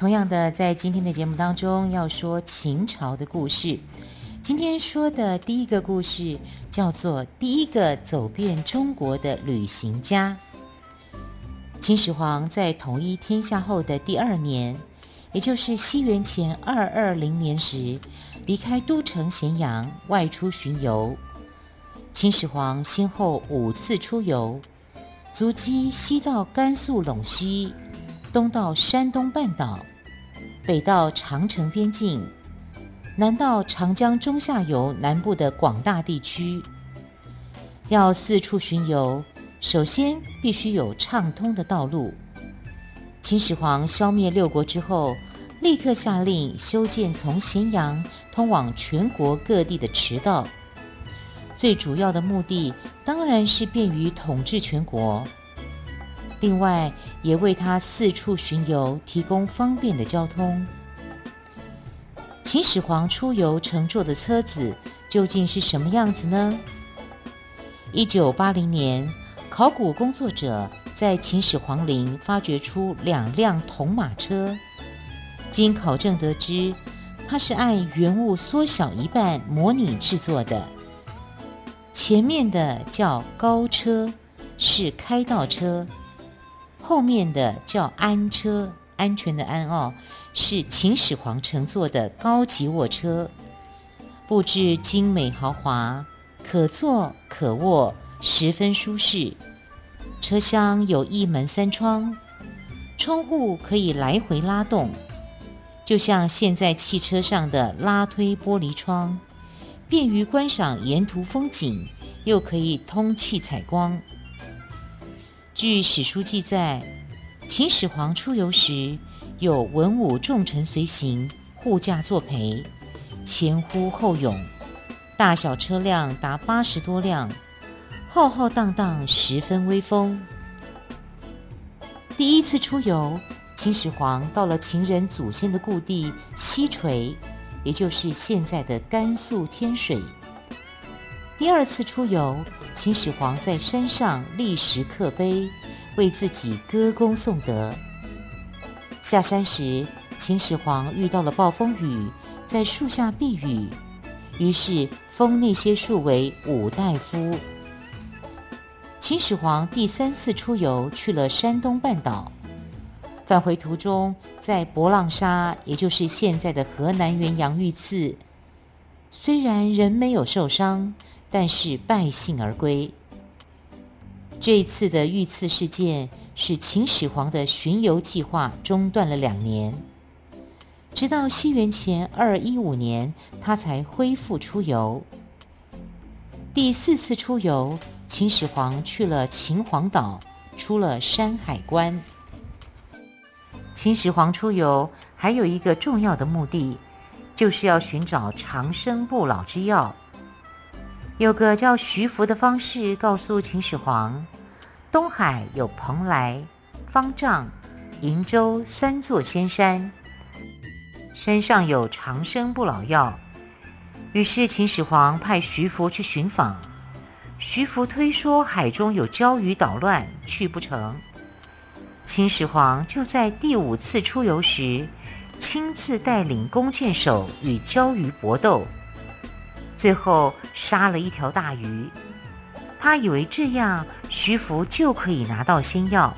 同样的，在今天的节目当中，要说秦朝的故事。今天说的第一个故事叫做《第一个走遍中国的旅行家》。秦始皇在统一天下后的第二年，也就是西元前二二零年时，离开都城咸阳，外出巡游。秦始皇先后五次出游，足迹西到甘肃陇西，东到山东半岛，北到长城边境。南到长江中下游南部的广大地区，要四处巡游，首先必须有畅通的道路。秦始皇消灭六国之后，立刻下令修建从咸阳通往全国各地的驰道，最主要的目的当然是便于统治全国，另外也为他四处巡游提供方便的交通。秦始皇出游乘坐的车子究竟是什么样子呢？一九八零年，考古工作者在秦始皇陵发掘出两辆铜马车，经考证得知，它是按原物缩小一半模拟制作的。前面的叫高车，是开道车；后面的叫安车，安全的安哦。是秦始皇乘坐的高级卧车，布置精美豪华，可坐可卧，十分舒适。车厢有一门三窗，窗户可以来回拉动，就像现在汽车上的拉推玻璃窗，便于观赏沿途风景，又可以通气采光。据史书记载，秦始皇出游时，有文武重臣随行，护驾作陪，前呼后拥，大小车辆达八十多辆，浩浩荡荡，十分威风。第一次出游，秦始皇到了秦人祖先的故地西陲，也就是现在的甘肃天水。第二次出游，秦始皇在山上立石刻碑，为自己歌功颂德。下山时，秦始皇遇到了暴风雨，在树下避雨，于是封那些树为五大夫。秦始皇第三次出游去了山东半岛，返回途中在博浪沙，也就是现在的河南原阳遇刺，虽然人没有受伤，但是败兴而归。这次的遇刺事件。使秦始皇的巡游计划中断了两年，直到西元前二一五年，他才恢复出游。第四次出游，秦始皇去了秦皇岛，出了山海关。秦始皇出游还有一个重要的目的，就是要寻找长生不老之药。有个叫徐福的方士告诉秦始皇。东海有蓬莱、方丈、瀛洲三座仙山，山上有长生不老药。于是秦始皇派徐福去寻访。徐福推说海中有鲛鱼捣乱，去不成。秦始皇就在第五次出游时，亲自带领弓箭手与鲛鱼搏斗，最后杀了一条大鱼。他以为这样徐福就可以拿到仙药，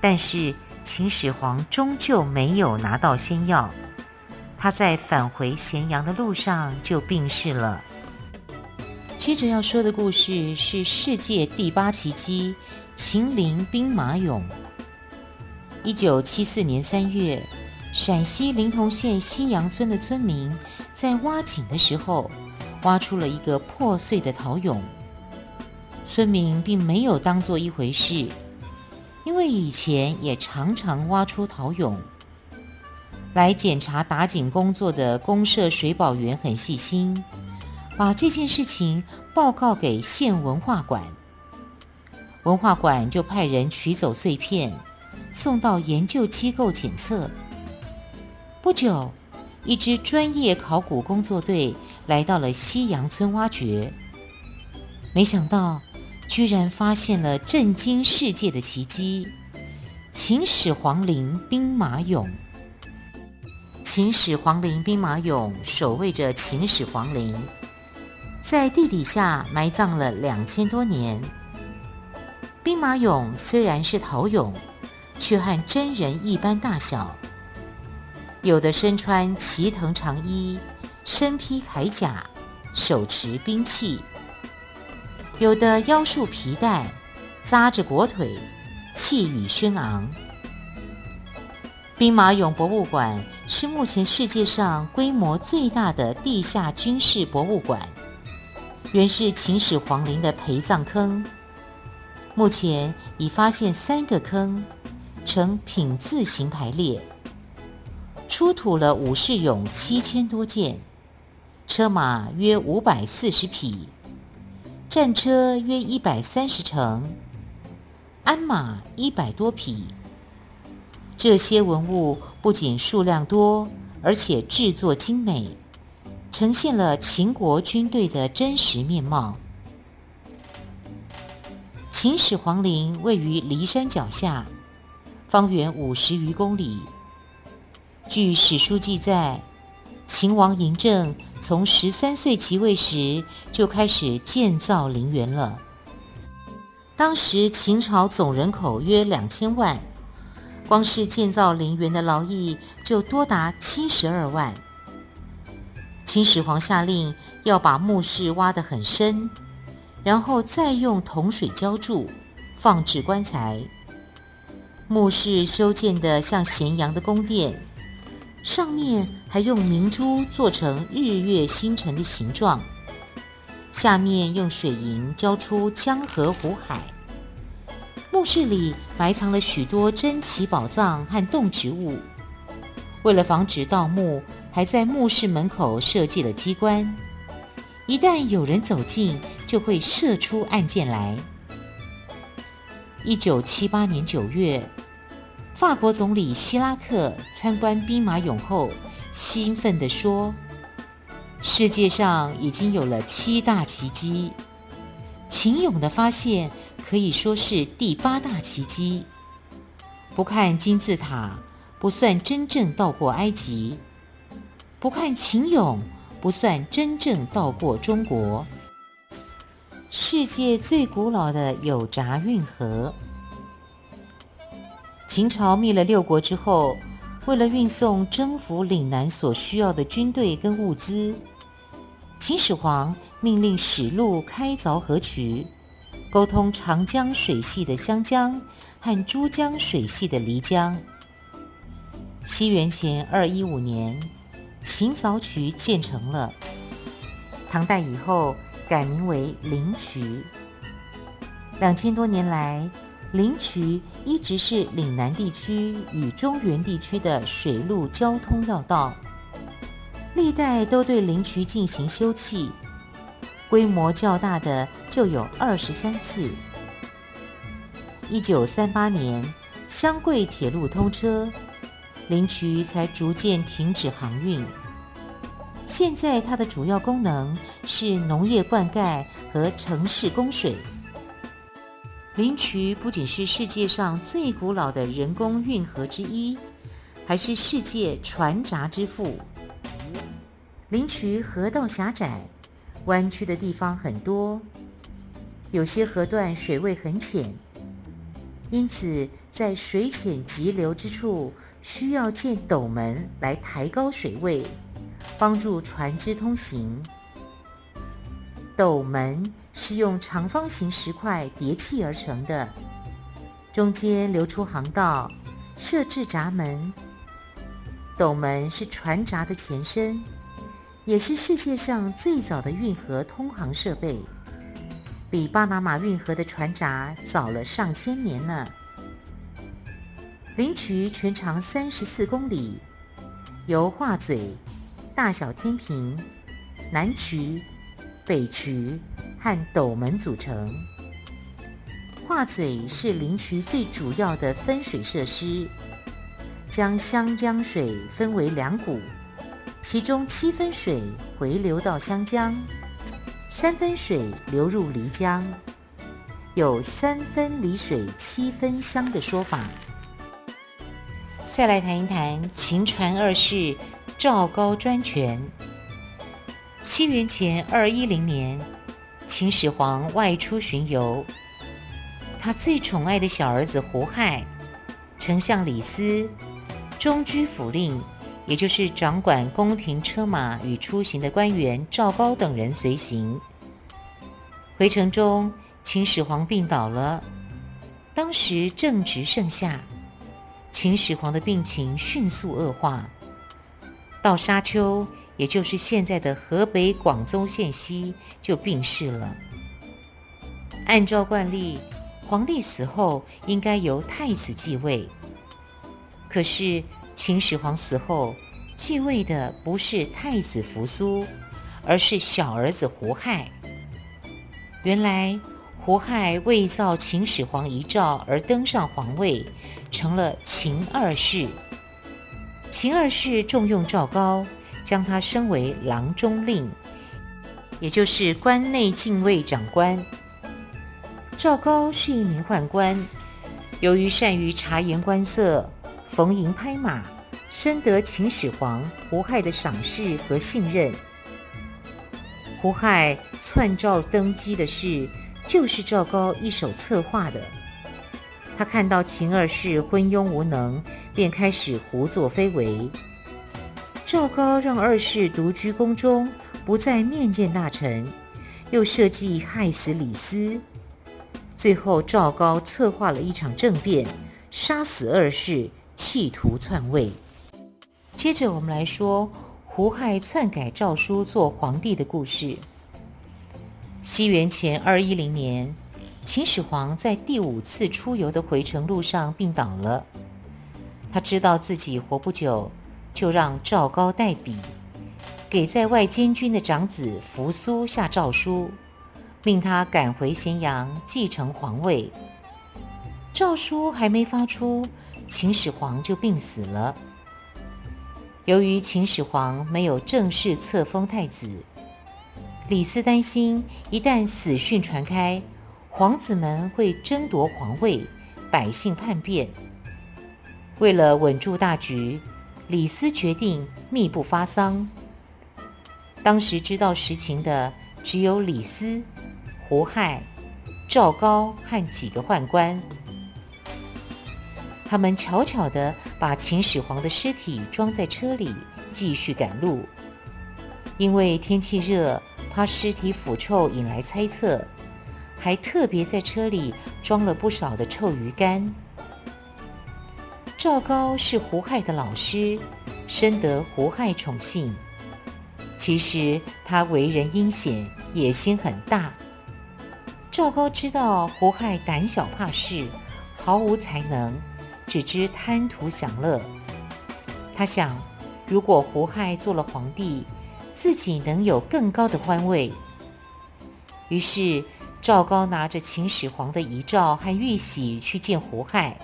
但是秦始皇终究没有拿到仙药。他在返回咸阳的路上就病逝了。接着要说的故事是世界第八奇迹——秦陵兵马俑。一九七四年三月，陕西临潼县西阳村的村民在挖井的时候，挖出了一个破碎的陶俑。村民并没有当做一回事，因为以前也常常挖出陶俑。来检查打井工作的公社水保员很细心，把这件事情报告给县文化馆。文化馆就派人取走碎片，送到研究机构检测。不久，一支专业考古工作队来到了西洋村挖掘，没想到居然发现了震惊世界的奇迹——秦始皇陵兵马俑。秦始皇陵兵马俑守卫着秦始皇陵，在地底下埋葬了两千多年。兵马俑虽然是陶俑，却和真人一般大小。有的身穿齐藤长衣，身披铠甲，手持兵器；有的腰束皮带，扎着裹腿，气宇轩昂。兵马俑博物馆是目前世界上规模最大的地下军事博物馆，原是秦始皇陵的陪葬坑。目前已发现三个坑，呈品字形排列。出土了武士俑七千多件，车马约五百四十匹，战车约一百三十乘，鞍马一百多匹。这些文物不仅数量多，而且制作精美，呈现了秦国军队的真实面貌。秦始皇陵位于骊山脚下，方圆五十余公里。据史书记载，秦王嬴政从十三岁即位时就开始建造陵园了。当时秦朝总人口约两千万。光是建造陵园的劳役就多达七十二万。秦始皇下令要把墓室挖得很深，然后再用铜水浇筑，放置棺材。墓室修建的像咸阳的宫殿，上面还用明珠做成日月星辰的形状，下面用水银浇出江河湖海。墓室里埋藏了许多珍奇宝藏和动植物。为了防止盗墓，还在墓室门口设计了机关，一旦有人走近，就会射出暗箭来。一九七八年九月，法国总理希拉克参观兵马俑后，兴奋地说：“世界上已经有了七大奇迹，秦俑的发现。”可以说是第八大奇迹。不看金字塔，不算真正到过埃及；不看秦俑，不算真正到过中国。世界最古老的有闸运河。秦朝灭了六国之后，为了运送征服岭南所需要的军队跟物资，秦始皇命令使路开凿河渠。沟通长江水系的湘江和珠江水系的漓江。西元前二一五年，秦凿渠建成了。唐代以后改名为灵渠。两千多年来，灵渠一直是岭南地区与中原地区的水陆交通要道，历代都对灵渠进行修葺。规模较大的就有二十三次。一九三八年，湘桂铁路通车，灵渠才逐渐停止航运。现在它的主要功能是农业灌溉和城市供水。灵渠不仅是世界上最古老的人工运河之一，还是世界船闸之父。灵渠河道狭窄。弯曲的地方很多，有些河段水位很浅，因此在水浅急流之处，需要建斗门来抬高水位，帮助船只通行。斗门是用长方形石块叠砌而成的，中间留出航道，设置闸门。斗门是船闸的前身。也是世界上最早的运河通航设备，比巴拿马运河的船闸早了上千年呢。灵渠全长三十四公里，由画嘴、大小天平、南渠、北渠和斗门组成。画嘴是灵渠最主要的分水设施，将湘江水分为两股，其中七分水回流到湘江，三分水流入漓江，有三分离水七分湘的说法。再来谈一谈秦传二世赵高专权。西元前二一零年，秦始皇外出巡游。他最宠爱的小儿子胡亥、丞相李斯、中居府令，也就是掌管宫廷车马与出行的官员赵高等人随行。回程中，秦始皇病倒了。当时正值盛夏，秦始皇的病情迅速恶化。到沙丘，也就是现在的河北广宗县西，就病逝了。按照惯例，皇帝死后应该由太子继位，可是秦始皇死后继位的不是太子扶苏，而是小儿子胡亥。原来胡亥伪造秦始皇遗诏而登上皇位，成了秦二世。秦二世重用赵高，将他升为郎中令，也就是关内禁卫长官。赵高是一名宦官，由于善于察言观色、逢迎拍马，深得秦始皇胡亥的赏识和信任。胡亥篡赵登基的事，就是赵高一手策划的。他看到秦二世昏庸无能，便开始胡作非为。赵高让二世独居宫中，不再面见大臣，又设计害死李斯。最后，赵高策划了一场政变，杀死二世，企图篡位。接着，我们来说胡亥篡改诏书做皇帝的故事。西元前二一零年，秦始皇在第五次出游的回程路上病倒了。他知道自己活不久，就让赵高代笔，给在外监军的长子扶苏下诏书。命他赶回咸阳继承皇位。诏书还没发出，秦始皇就病死了。由于秦始皇没有正式册封太子，李斯担心一旦死讯传开，皇子们会争夺皇位，百姓叛变。为了稳住大局，李斯决定秘不发丧。当时知道实情的只有李斯。胡亥、赵高和几个宦官，他们悄悄地把秦始皇的尸体装在车里，继续赶路。因为天气热，怕尸体腐臭引来猜测，还特别在车里装了不少的臭鱼干。赵高是胡亥的老师，深得胡亥宠幸。其实他为人阴险，野心很大。赵高知道胡亥胆小怕事，毫无才能，只知贪图享乐。他想，如果胡亥做了皇帝，自己能有更高的官位。于是，赵高拿着秦始皇的遗诏和玉玺去见胡亥，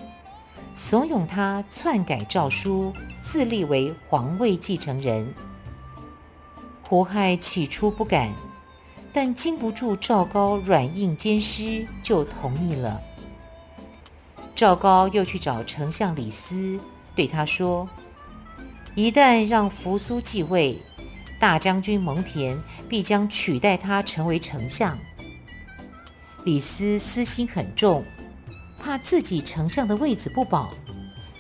怂恿他篡改诏书，自立为皇位继承人。胡亥起初不敢。但经不住赵高软硬兼施，就同意了。赵高又去找丞相李斯，对他说：“一旦让扶苏继位，大将军蒙恬必将取代他成为丞相。”李斯私心很重，怕自己丞相的位子不保，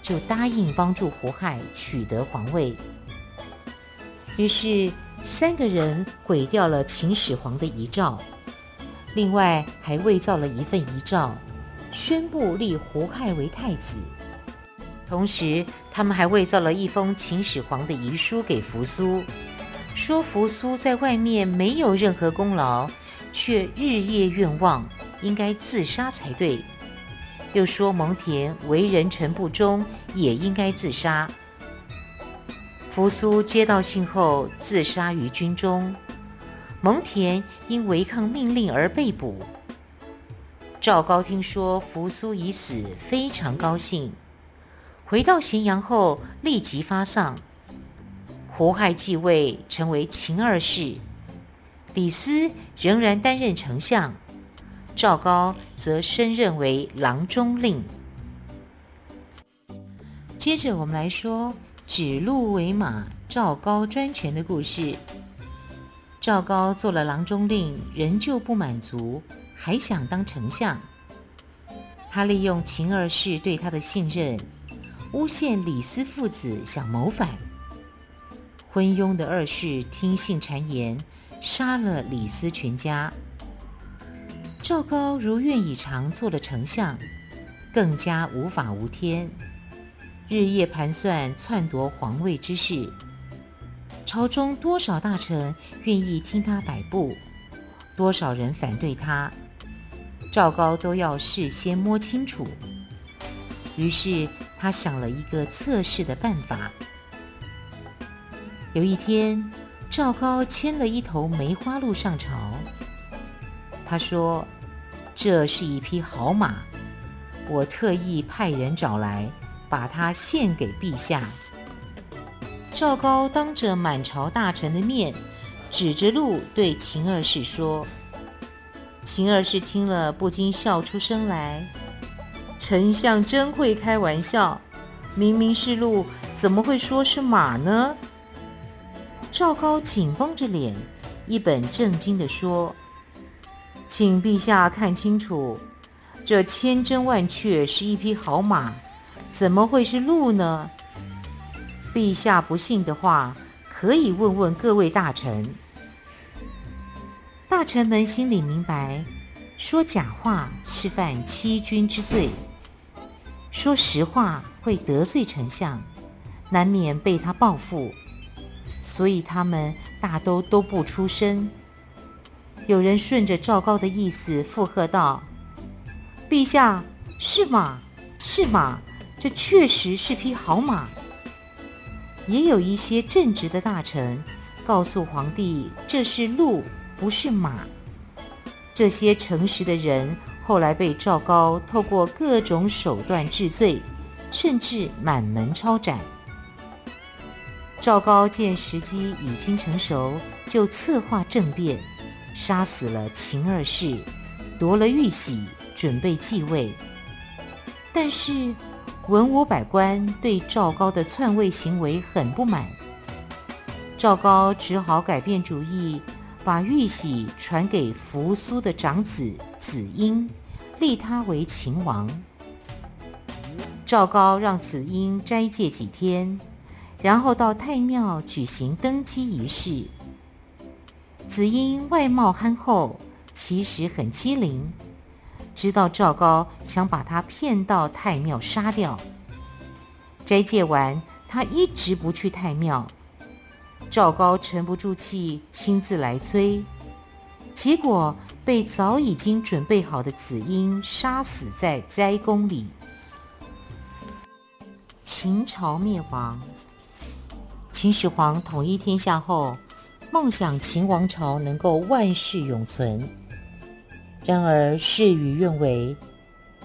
就答应帮助胡亥取得皇位。于是。三个人毁掉了秦始皇的遗诏，另外还伪造了一份遗诏，宣布立胡亥为太子。同时，他们还伪造了一封秦始皇的遗书给扶苏，说扶苏在外面没有任何功劳，却日夜愿望，应该自杀才对。又说蒙恬为人臣不忠，也应该自杀。扶苏接到信后自杀于军中，蒙恬因违抗命令而被捕。赵高听说扶苏已死，非常高兴。回到咸阳后，立即发丧。胡亥继位，成为秦二世。李斯仍然担任丞相，赵高则升任为郎中令。接着，我们来说指鹿为马、赵高专权的故事。赵高做了郎中令，仍旧不满足。还想当丞相，他利用秦二世对他的信任，诬陷李斯父子想谋反。昏庸的二世听信谗言，杀了李斯全家。赵高如愿以偿做了丞相，更加无法无天，日夜盘算篡夺皇位之事。朝中多少大臣愿意听他摆布，多少人反对他。赵高都要事先摸清楚，于是他想了一个测试的办法。有一天，赵高牵了一头梅花鹿上朝，他说：“这是一匹好马，我特意派人找来，把它献给陛下。”赵高当着满朝大臣的面，指着鹿对秦二世说。秦二世听了，不禁笑出声来。丞相真会开玩笑，明明是鹿，怎么会说是马呢？赵高紧绷着脸，一本正经地说：“请陛下看清楚，这千真万确是一匹好马，怎么会是鹿呢？陛下不信的话，可以问问各位大臣。”大臣们心里明白，说假话是犯欺君之罪，说实话会得罪丞相，难免被他报复，所以他们大都都不出声。有人顺着赵高的意思附和道：“陛下，是马，是马，这确实是匹好马。”也有一些正直的大臣告诉皇帝：“这是鹿。”不是马，这些诚实的人后来被赵高透过各种手段治罪，甚至满门抄斩。赵高见时机已经成熟，就策划政变，杀死了秦二世，夺了玉玺，准备继位。但是文武百官对赵高的篡位行为很不满，赵高只好改变主意。把玉玺传给扶苏的长子子婴，立他为秦王。赵高让子婴斋戒几天，然后到太庙举行登基仪式。子婴外貌憨厚，其实很机灵，知道赵高想把他骗到太庙杀掉。斋戒完，他一直不去太庙。赵高沉不住气，亲自来催，结果被早已经准备好的子婴杀死在斋宫里。秦朝灭亡，秦始皇统一天下后，梦想秦王朝能够万世永存。然而事与愿违，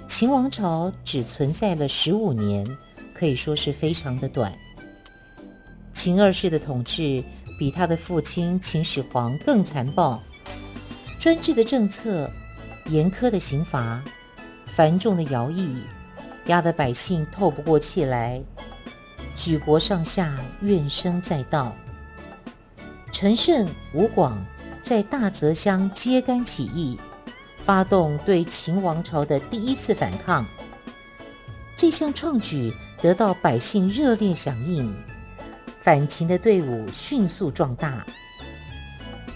秦王朝只存在了十五年，可以说是非常的短。秦二世的统治比他的父亲秦始皇更残暴，专制的政策、严苛的刑罚、繁重的徭役，压得百姓透不过气来，举国上下怨声载道。陈胜、吴广在大泽乡揭竿起义，发动对秦王朝的第一次反抗。这项创举得到百姓热烈响应。反秦的队伍迅速壮大。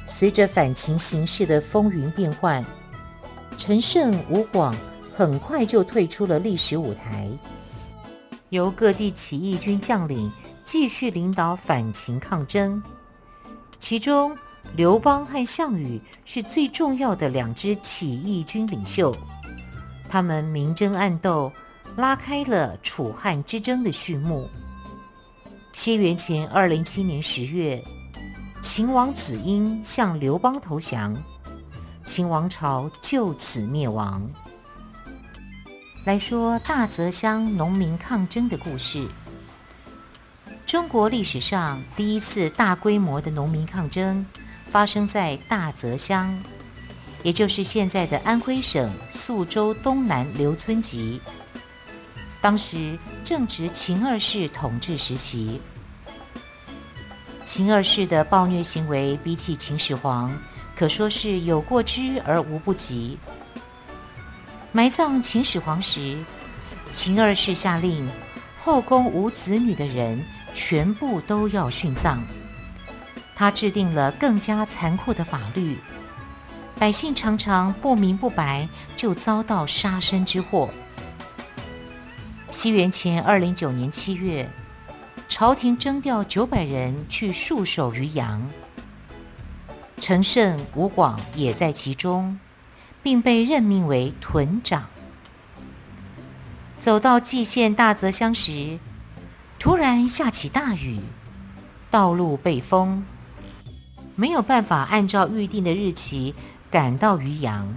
随着反秦形势的风云变幻，陈胜、吴广很快就退出了历史舞台，由各地起义军将领继续领导反秦抗争。其中，刘邦和项羽是最重要的两支起义军领袖，他们明争暗斗，拉开了楚汉之争的序幕。西元前二零七年十月，秦王子婴向刘邦投降，秦王朝就此灭亡。来说大泽乡农民抗争的故事。中国历史上第一次大规模的农民抗争发生在大泽乡，也就是现在的安徽省宿州东南刘村集。当时正值秦二世统治时期，秦二世的暴虐行为比起秦始皇可说是有过之而无不及。埋葬秦始皇时，秦二世下令，后宫无子女的人全部都要殉葬。他制定了更加残酷的法律，百姓常常不明不白就遭到杀身之祸。西元前二零九年七月，朝廷征调九百人去戍守渔阳，陈胜、吴广也在其中，并被任命为屯长。走到蓟县大泽乡时，突然下起大雨，道路被封，没有办法按照预定的日期赶到渔阳。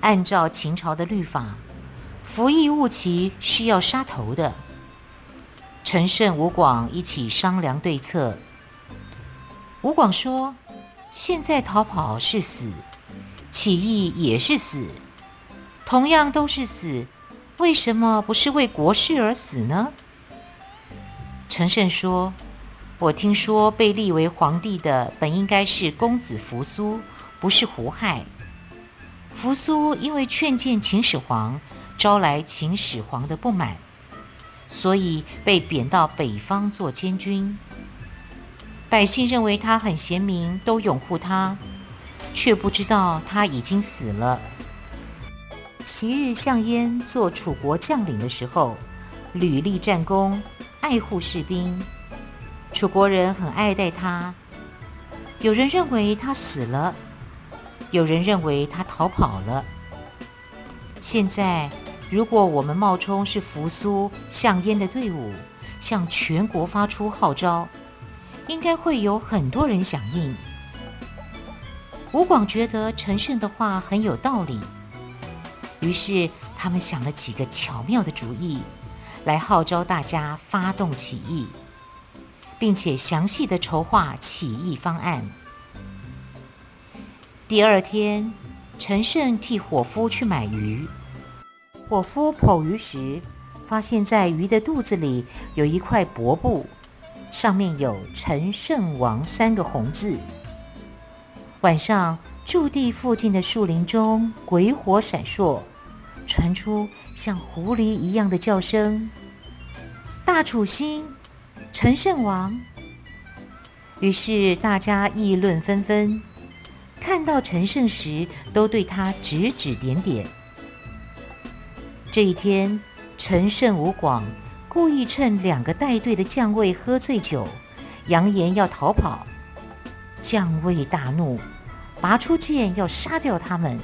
按照秦朝的律法，服役误期是要杀头的。陈胜、吴广一起商量对策。吴广说：“现在逃跑是死，起义也是死，同样都是死，为什么不是为国事而死呢？”陈胜说：“我听说被立为皇帝的本应该是公子扶苏，不是胡亥。扶苏因为劝谏秦始皇。”招来秦始皇的不满，所以被贬到北方做监军。百姓认为他很贤明，都拥护他，却不知道他已经死了。昔日项燕做楚国将领的时候，屡立战功，爱护士兵，楚国人很爱戴他。有人认为他死了，有人认为他逃跑了。现在。如果我们冒充是扶苏、项燕的队伍，向全国发出号召，应该会有很多人响应。吴广觉得陈胜的话很有道理，于是他们想了几个巧妙的主意，来号召大家发动起义，并且详细的筹划起义方案。第二天，陈胜替伙夫去买鱼。伙夫剖鱼时，发现在鱼的肚子里有一块薄布，上面有“陈胜王”三个红字。晚上，驻地附近的树林中鬼火闪烁，传出像狐狸一样的叫声：“大楚兴，陈胜王！”于是大家议论纷纷，看到陈胜时都对他指指点点。这一天，陈胜、吴广故意趁两个带队的将尉喝醉酒，扬言要逃跑。将尉大怒，拔出剑要杀掉他们。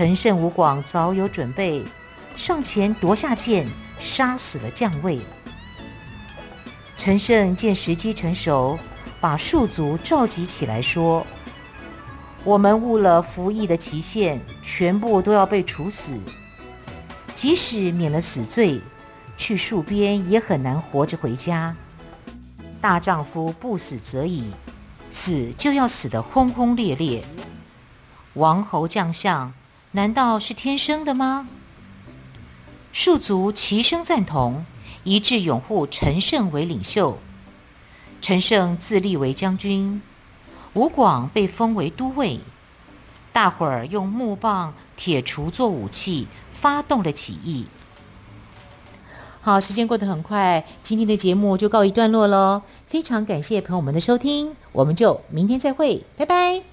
陈胜、吴广早有准备，上前夺下剑，杀死了将尉。陈胜见时机成熟，把庶族召集起来说：“我们误了服役的期限，全部都要被处死。”即使免了死罪，去戍边也很难活着回家。大丈夫不死则已，死就要死得轰轰烈烈。王侯将相难道是天生的吗？庶族齐声赞同，一致拥护陈胜为领袖。陈胜自立为将军，吴广被封为都尉。大伙儿用木棒、铁锄做武器。发动了起义。好，时间过得很快，今天的节目就告一段落喽。非常感谢朋友们的收听，我们就明天再会，拜拜。